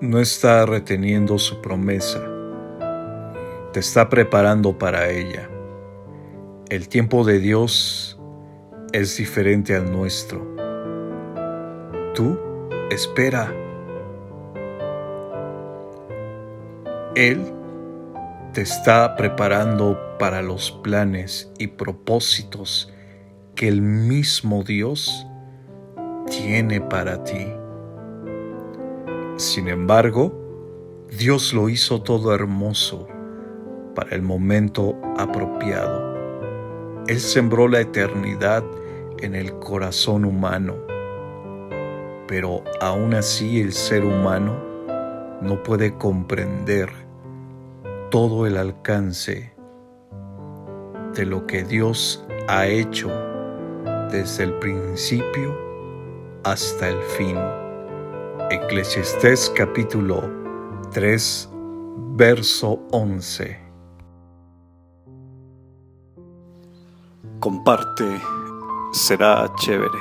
no está reteniendo su promesa, te está preparando para ella. El tiempo de Dios es diferente al nuestro. Tú espera. Él te está preparando para los planes y propósitos que el mismo Dios tiene para ti. Sin embargo, Dios lo hizo todo hermoso para el momento apropiado. Él sembró la eternidad en el corazón humano, pero aún así el ser humano no puede comprender todo el alcance de lo que Dios ha hecho desde el principio hasta el fin. Eclesiastés capítulo 3, verso 11. Comparte, será chévere.